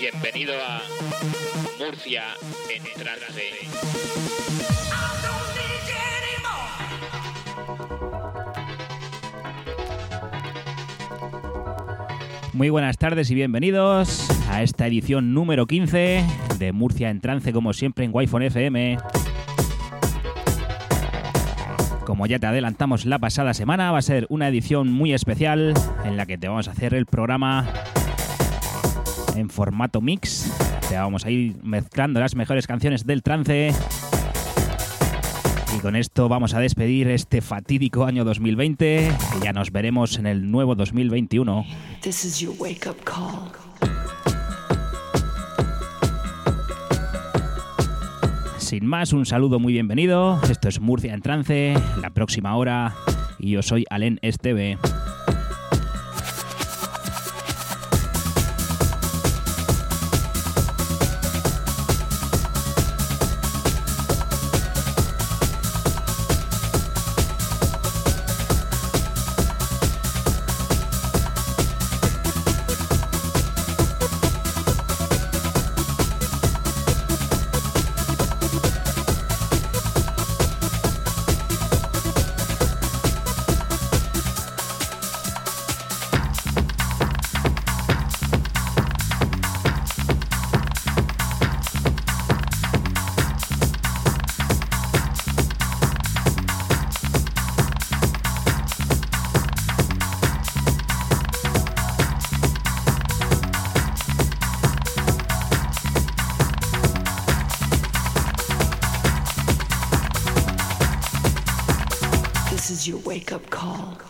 Bienvenido a Murcia en trance. Muy buenas tardes y bienvenidos a esta edición número 15 de Murcia en trance, como siempre en Wi-Fi FM. Como ya te adelantamos la pasada semana, va a ser una edición muy especial en la que te vamos a hacer el programa en formato mix. Te vamos a ir mezclando las mejores canciones del trance. Y con esto vamos a despedir este fatídico año 2020 y ya nos veremos en el nuevo 2021. This is your wake up call. Sin más, un saludo muy bienvenido. Esto es Murcia en Trance, la próxima hora. Y yo soy Alen Esteve. Wake up call.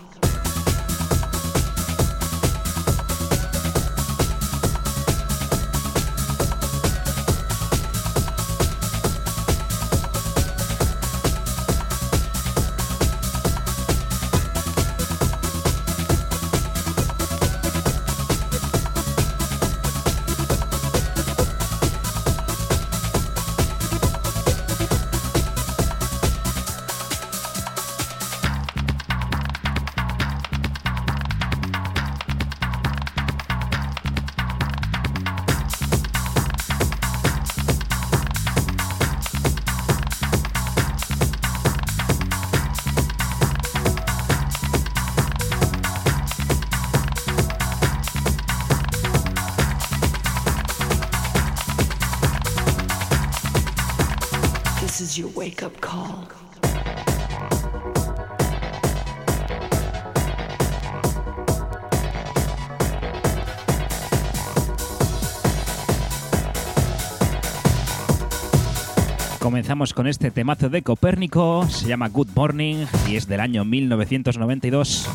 Comenzamos con este temazo de Copérnico, se llama Good Morning y es del año 1992.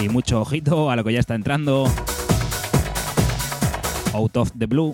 Y mucho ojito a lo que ya está entrando. Out of the Blue.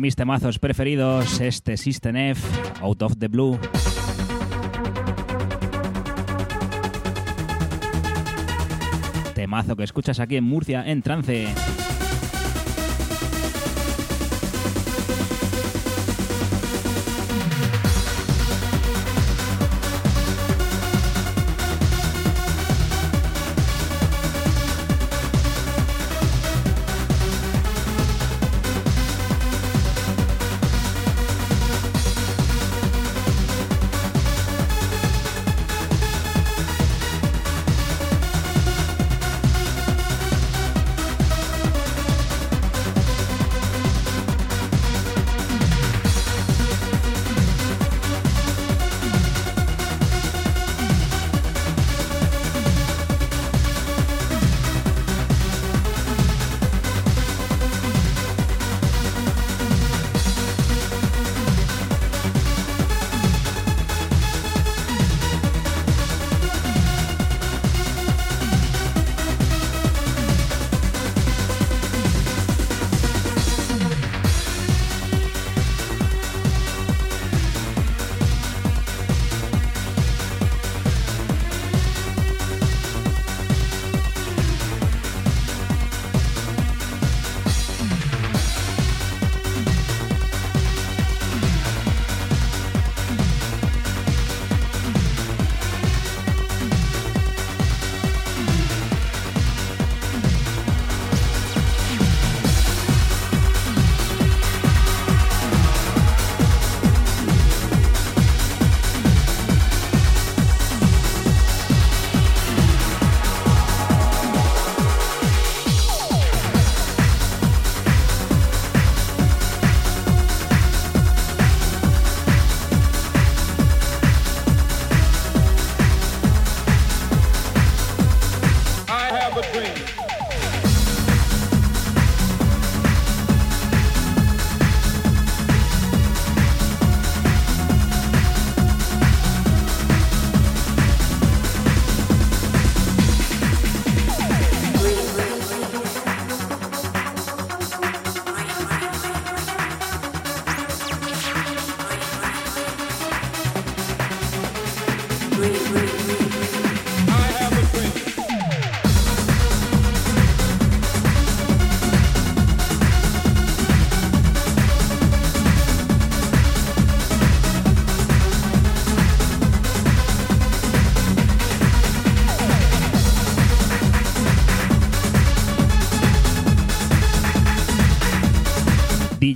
Mis temazos preferidos, este System F, Out of the Blue. Temazo que escuchas aquí en Murcia en trance.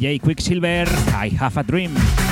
DJ Quicksilver, I Have a Dream.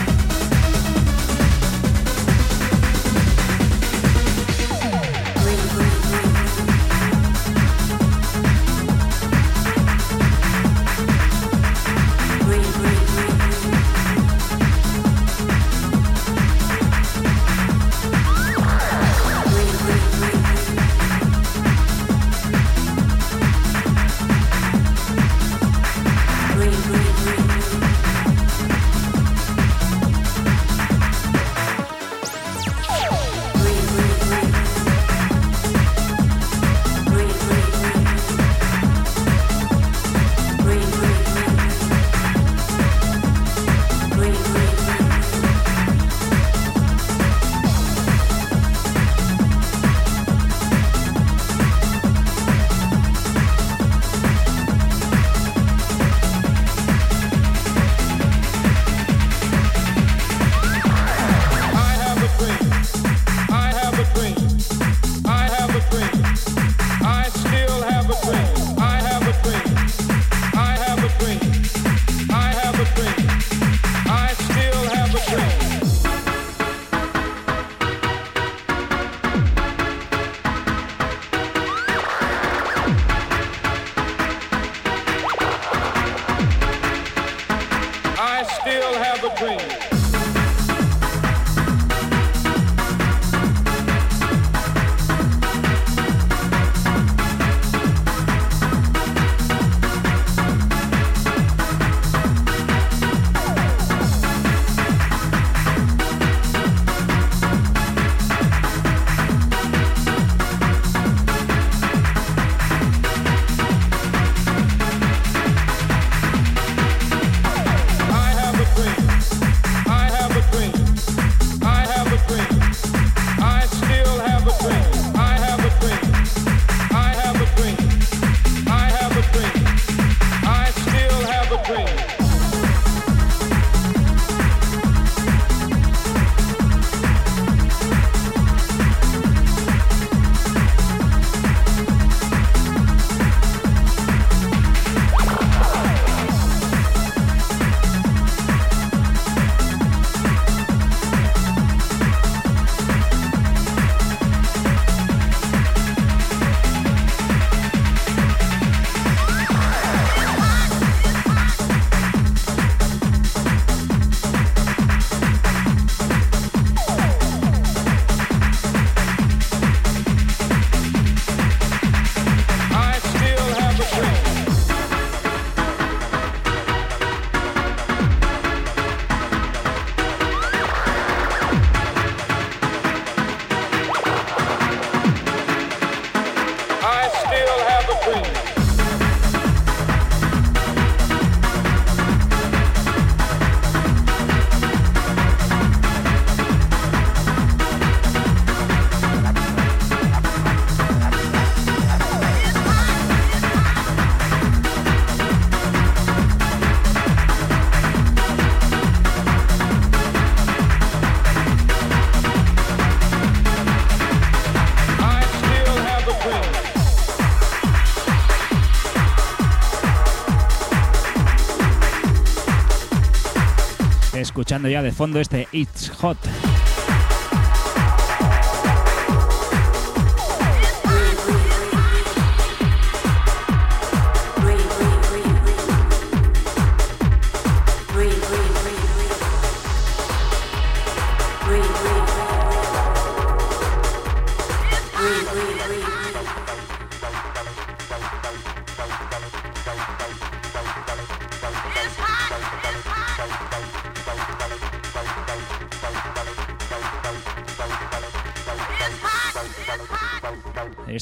Escuchando ya de fondo este It's Hot.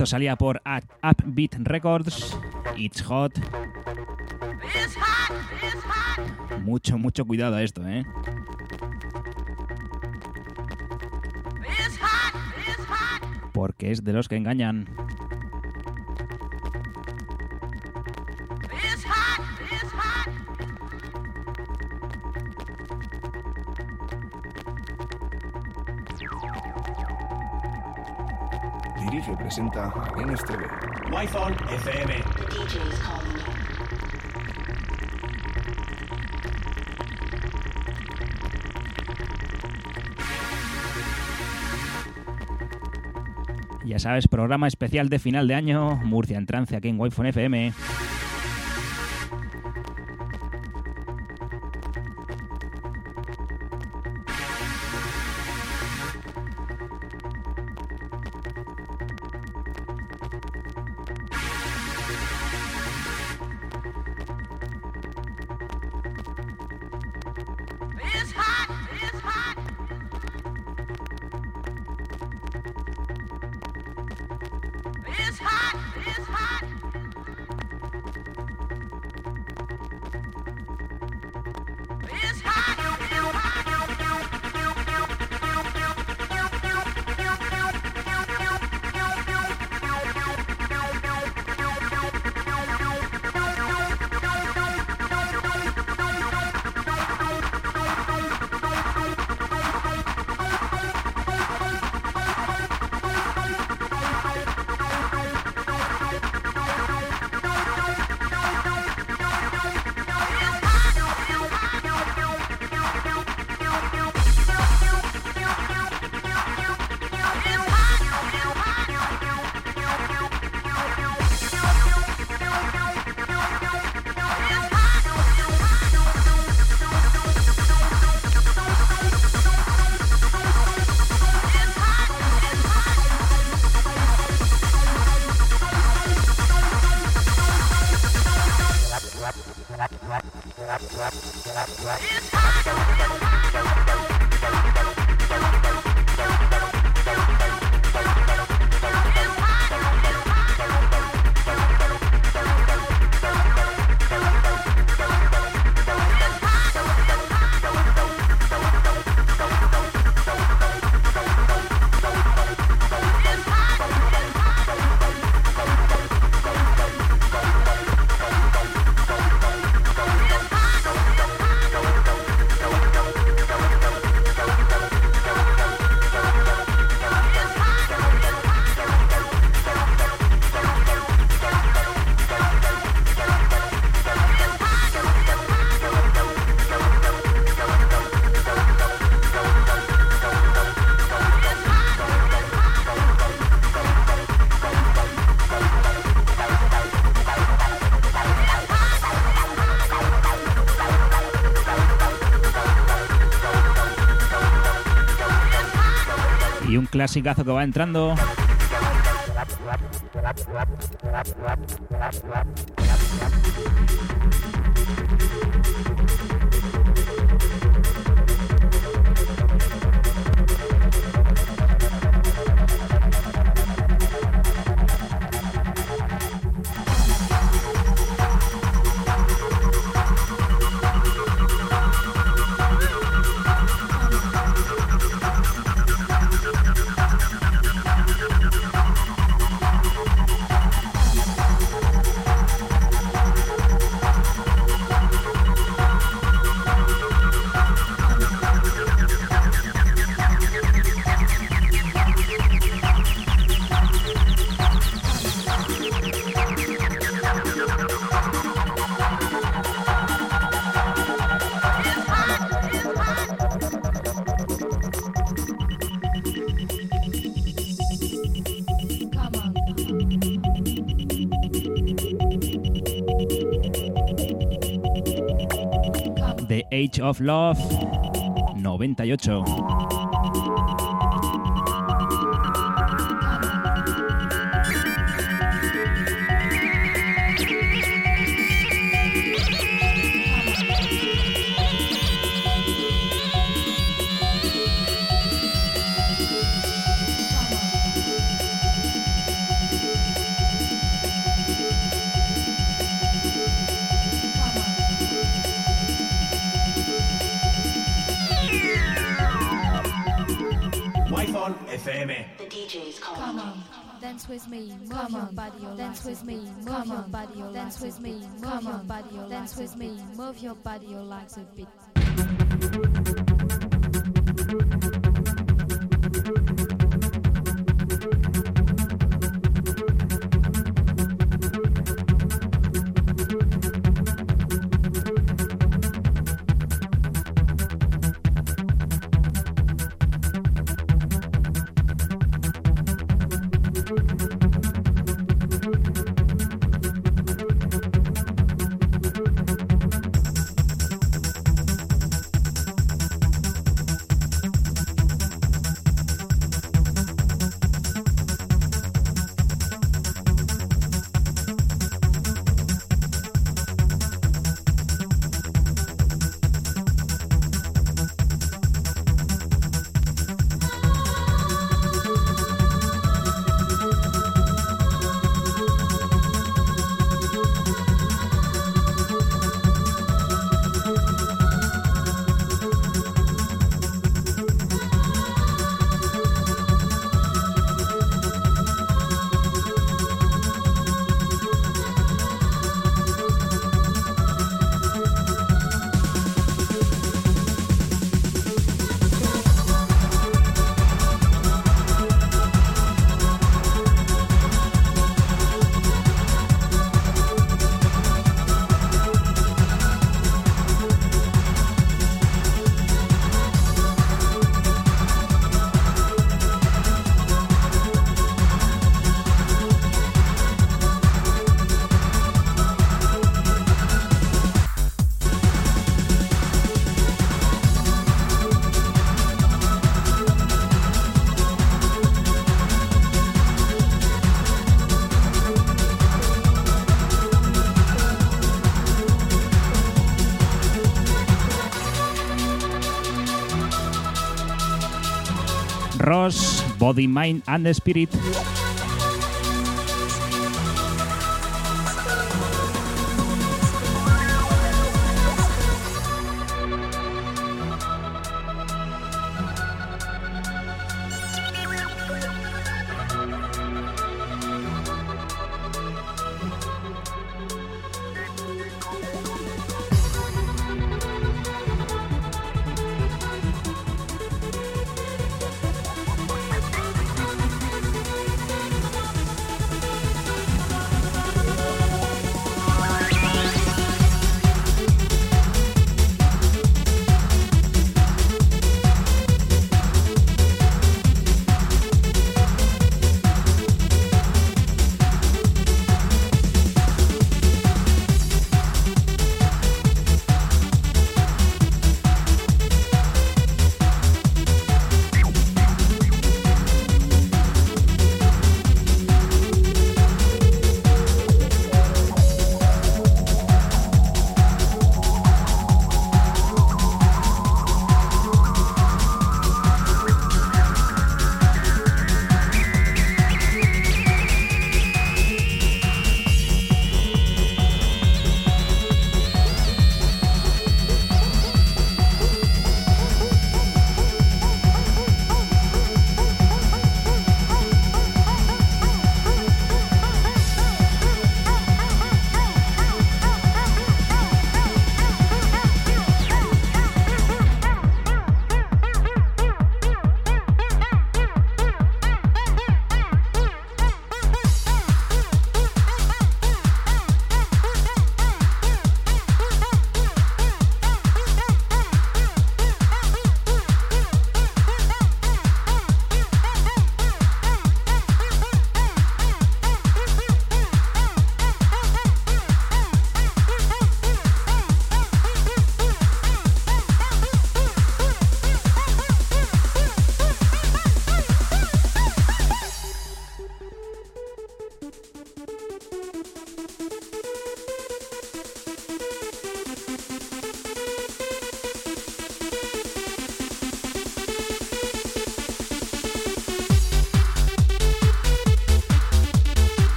Esto salía por Upbeat Records. It's hot. Mucho, mucho cuidado a esto, ¿eh? Porque es de los que engañan. Presenta. Wi-Fi FM. Ya sabes, programa especial de final de año, Murcia en trance aquí en Wi-Fi FM. Clasicazo que va entrando. Age of Love 98. Me, move your body, dance with me, move your body, dance with me, move your body, dance with me, move your body, your legs a bit. Body, Mind and Spirit.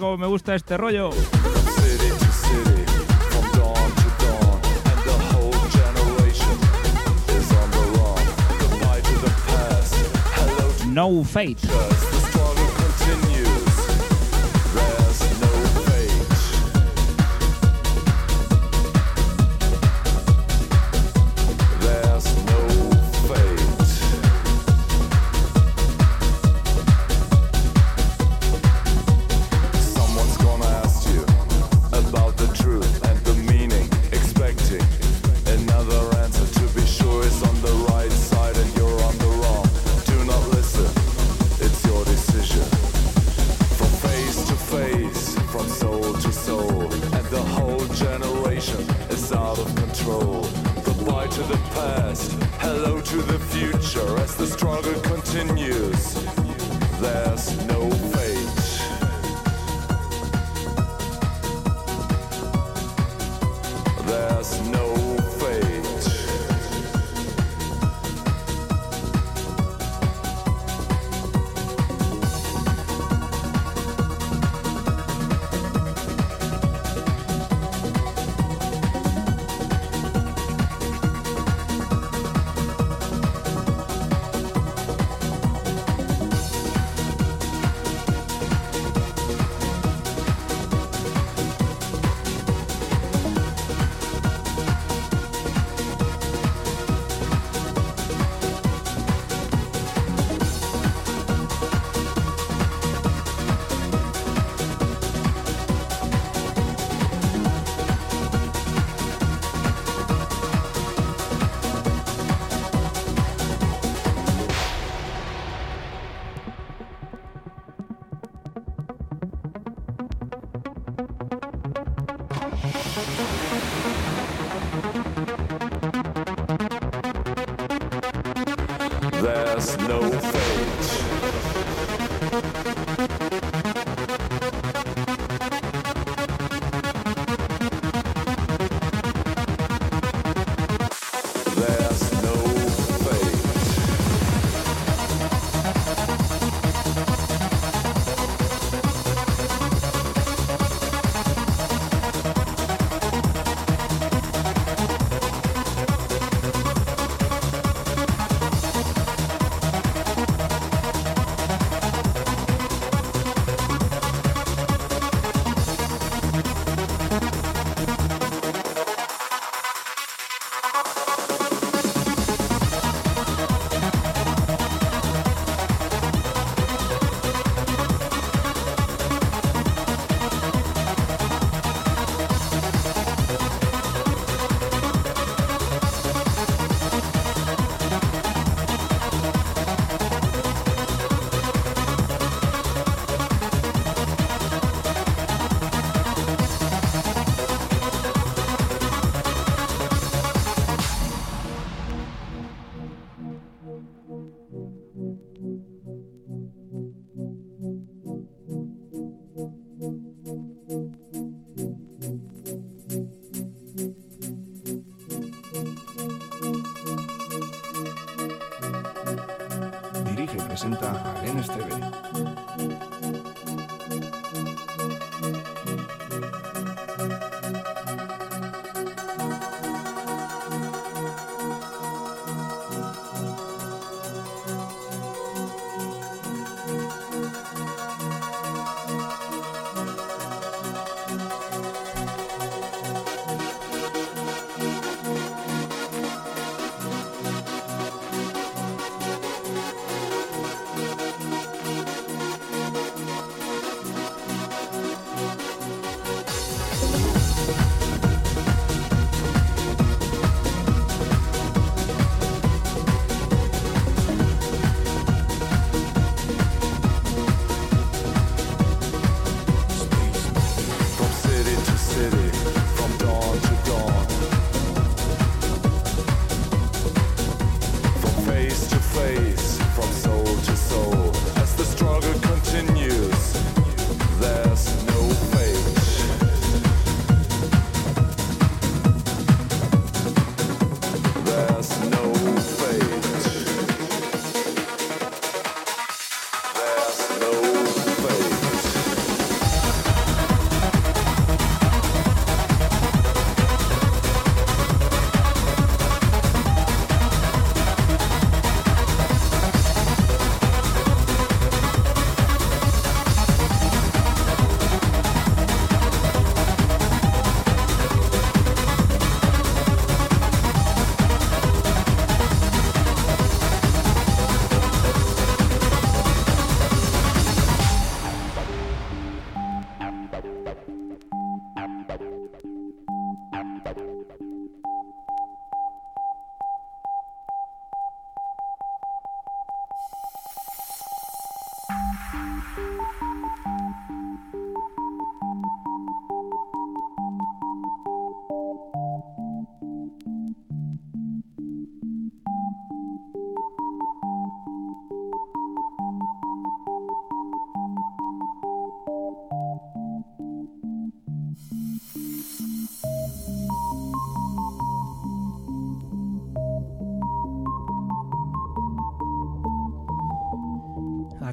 Cómo me gusta este rollo. city to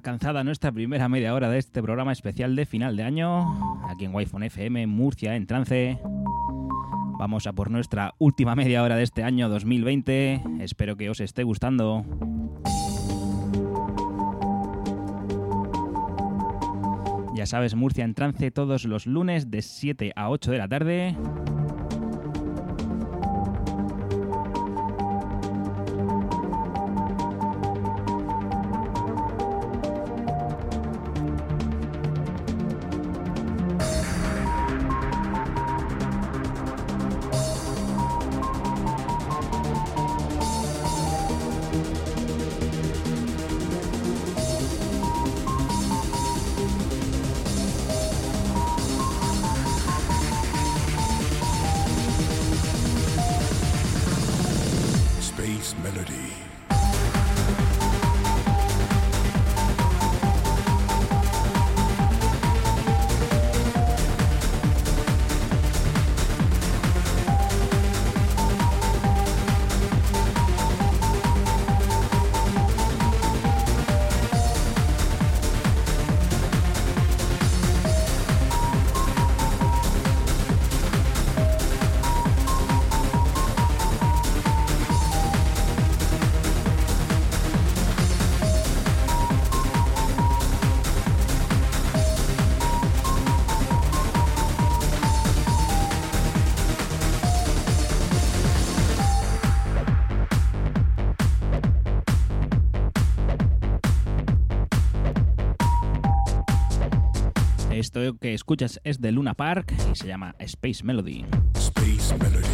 alcanzada nuestra primera media hora de este programa especial de final de año, aquí en Wi-Fi FM, Murcia, en trance. Vamos a por nuestra última media hora de este año 2020. Espero que os esté gustando. Ya sabes, Murcia en trance todos los lunes de 7 a 8 de la tarde. Esto que escuchas es de Luna Park y se llama Space Melody. Space Melody.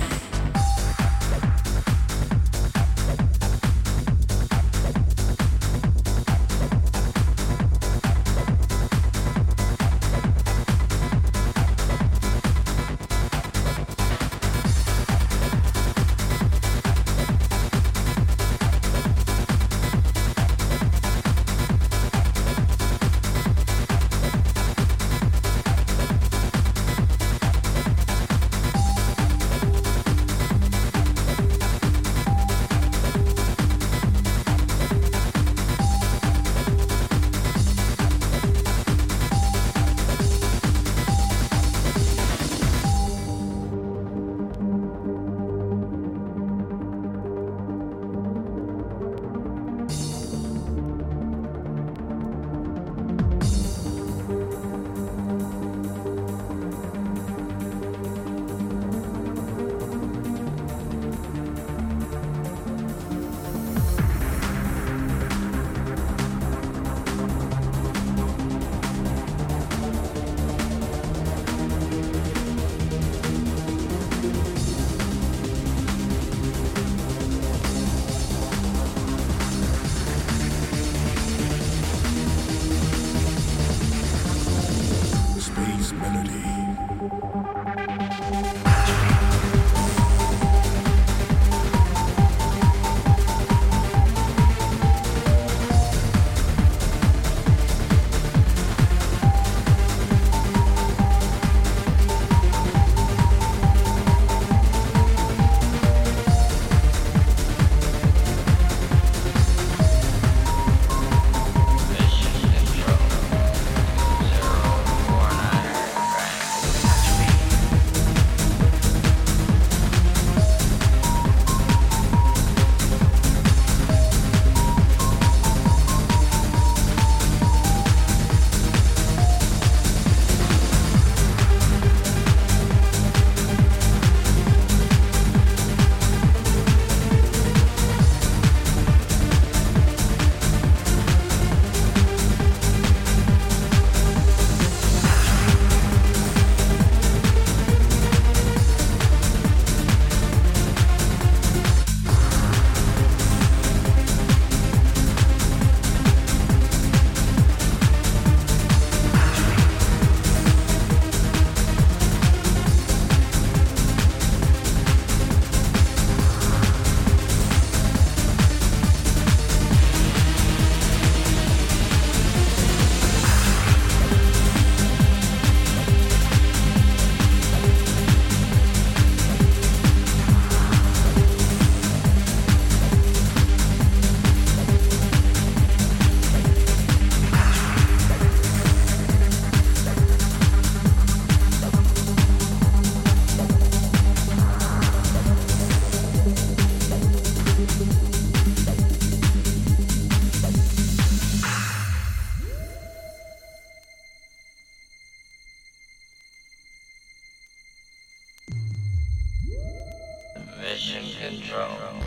Syndrome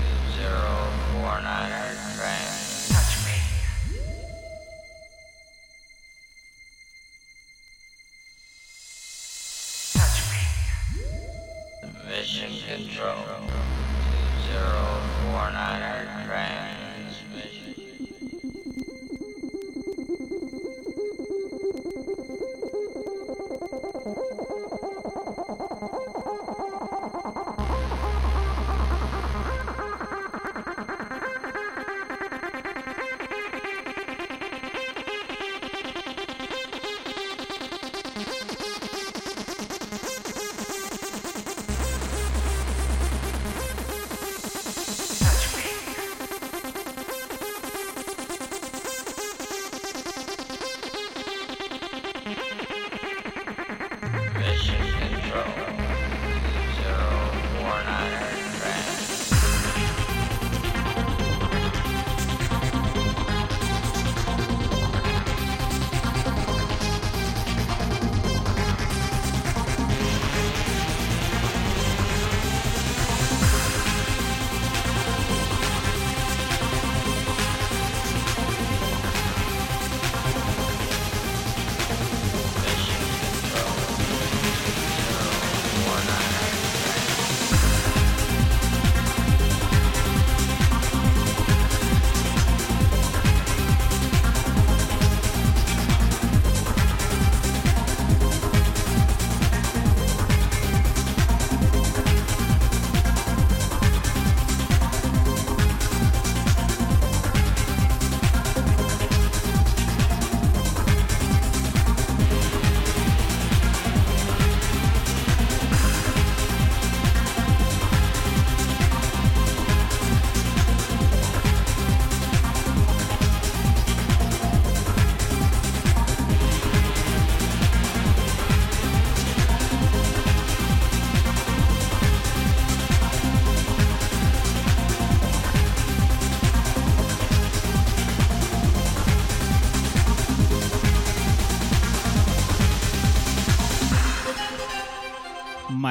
2049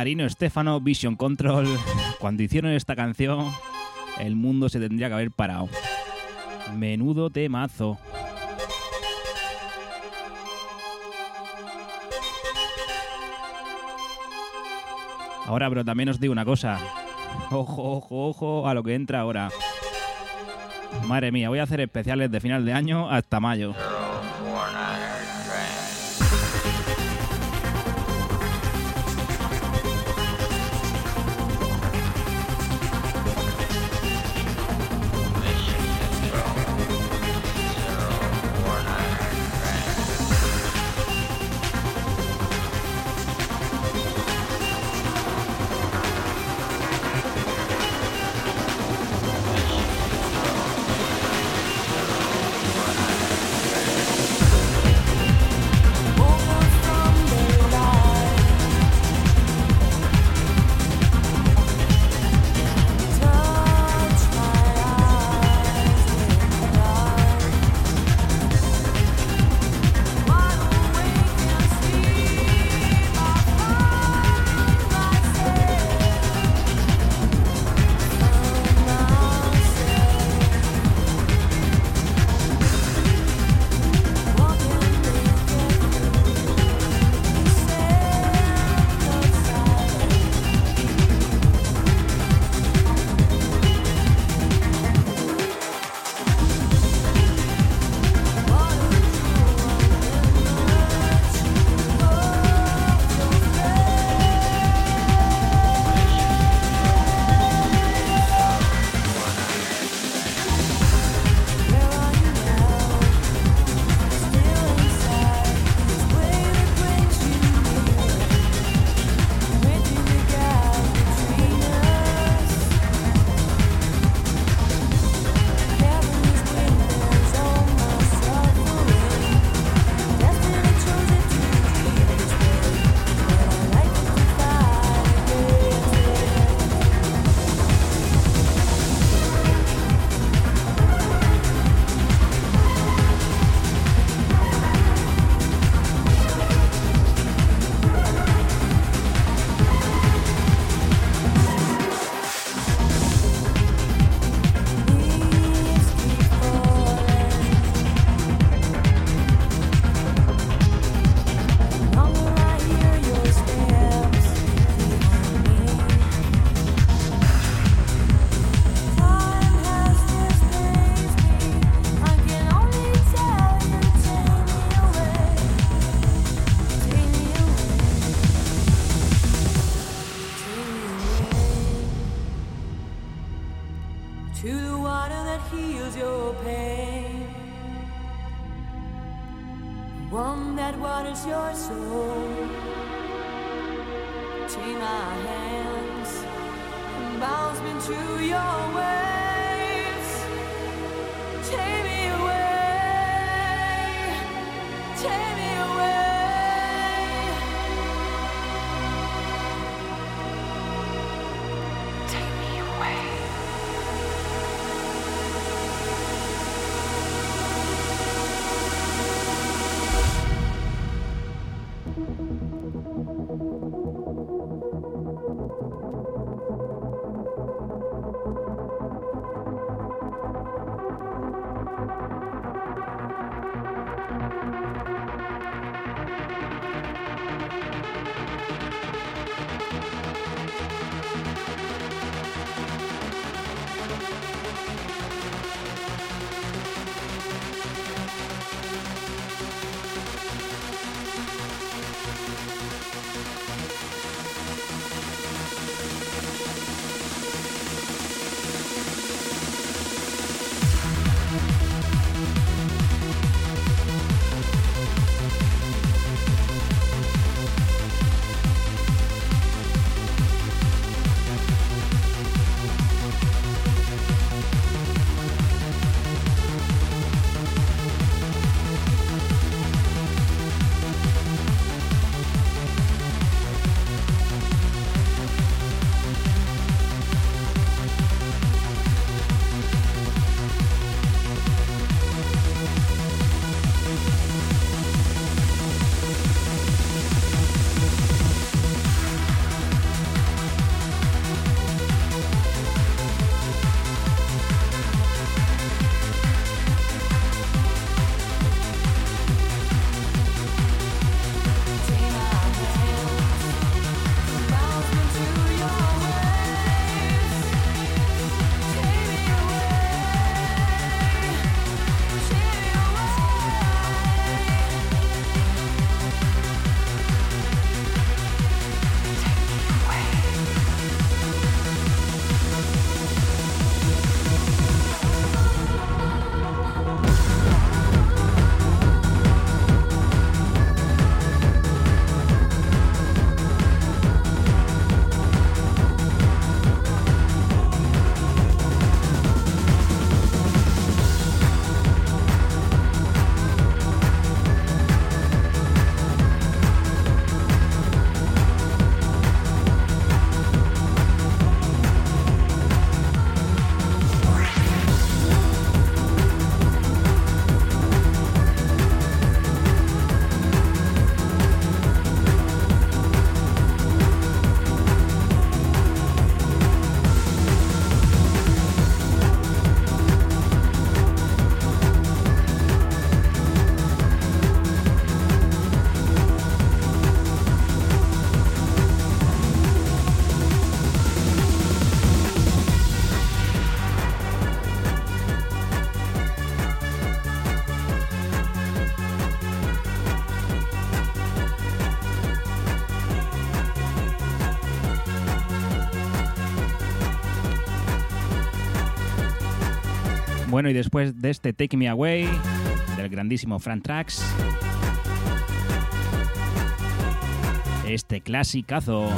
Marino Stefano, Vision Control. Cuando hicieron esta canción, el mundo se tendría que haber parado. Menudo temazo. Ahora, pero también os digo una cosa. Ojo, ojo, ojo a lo que entra ahora. Madre mía, voy a hacer especiales de final de año hasta mayo. in our hands, bows me to your way. Bueno, y después de este Take Me Away del grandísimo Fran Trax, este clasicazo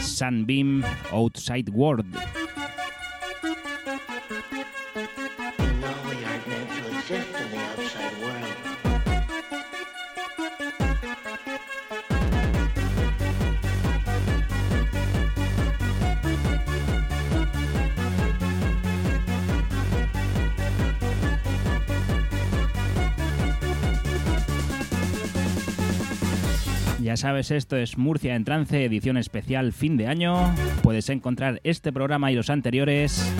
Sunbeam Outside World. Ya sabes, esto es Murcia en Trance, edición especial fin de año. Puedes encontrar este programa y los anteriores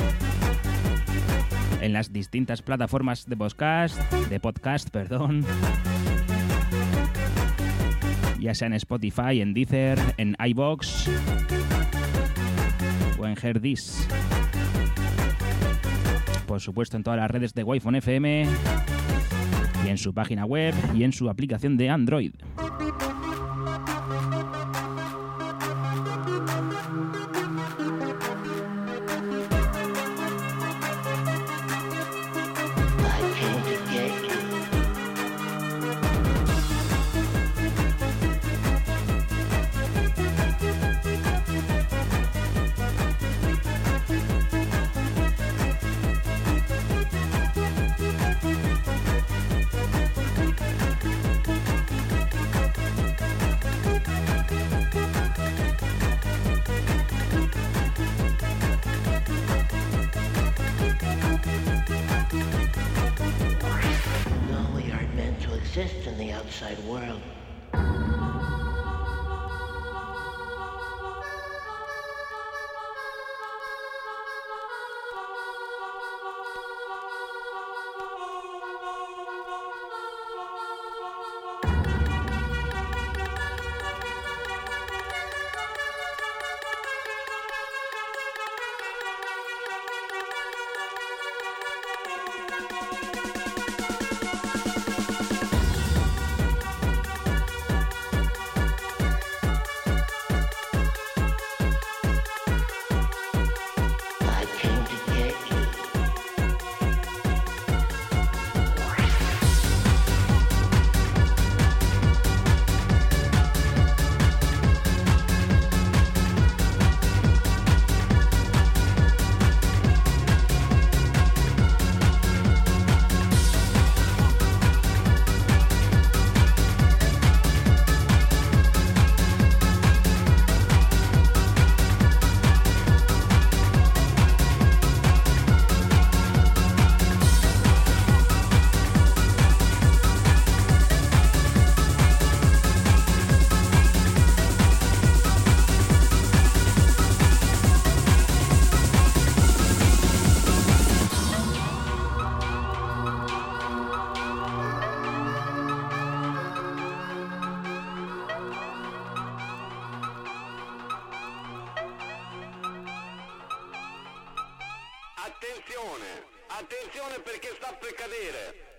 en las distintas plataformas de podcast, de podcast, perdón. Ya sea en Spotify, en Deezer, en iBox o en Herdis. Por supuesto en todas las redes de Wi-Fi FM y en su página web y en su aplicación de Android. Outside world. perché sta per cadere.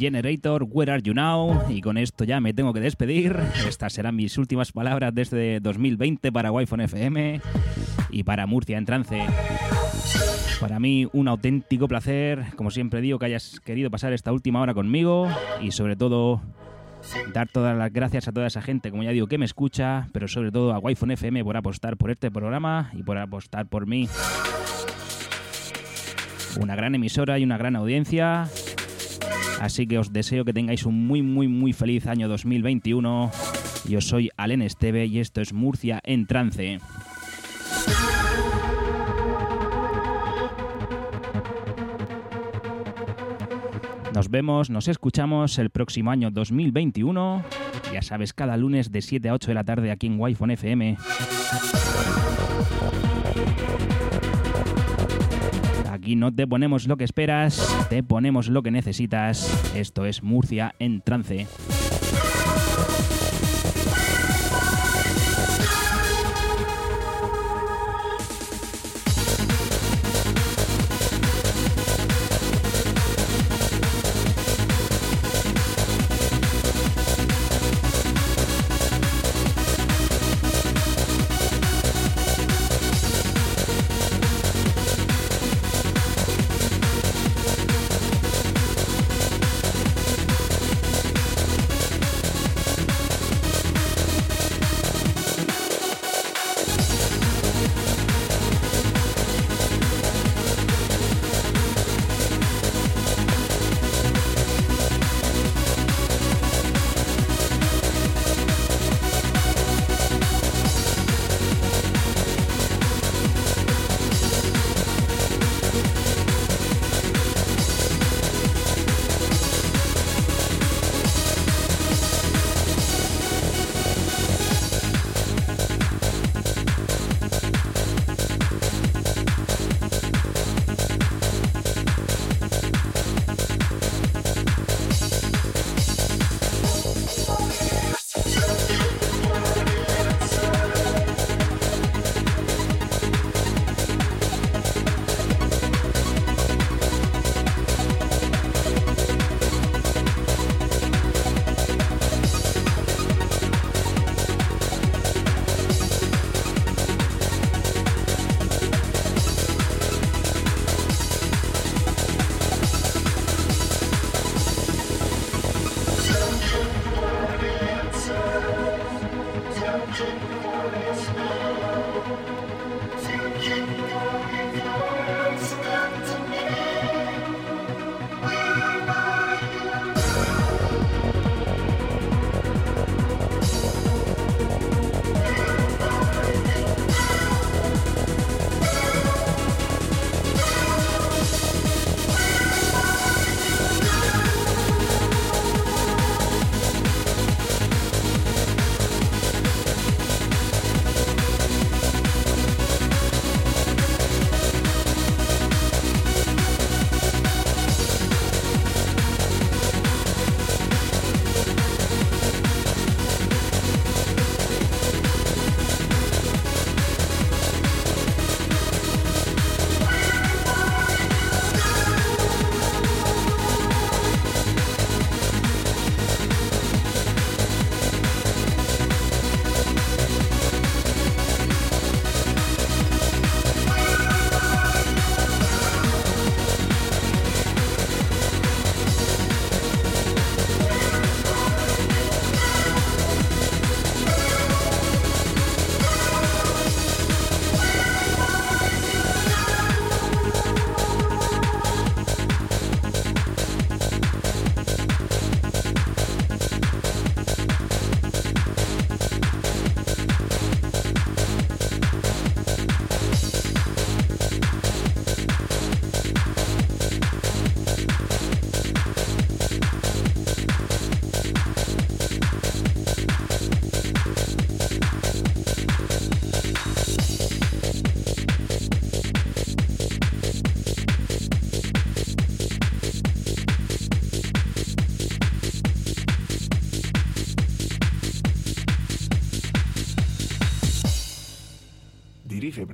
Generator, Where Are You Now? Y con esto ya me tengo que despedir. Estas serán mis últimas palabras desde 2020 para wi FM y para Murcia en trance. Para mí un auténtico placer, como siempre digo, que hayas querido pasar esta última hora conmigo y sobre todo dar todas las gracias a toda esa gente, como ya digo, que me escucha, pero sobre todo a wi FM por apostar por este programa y por apostar por mí. Una gran emisora y una gran audiencia. Así que os deseo que tengáis un muy, muy, muy feliz año 2021. Yo soy Alen Esteve y esto es Murcia en trance. Nos vemos, nos escuchamos el próximo año 2021. Ya sabes, cada lunes de 7 a 8 de la tarde aquí en wi FM. Aquí no te ponemos lo que esperas, te ponemos lo que necesitas. Esto es Murcia en trance.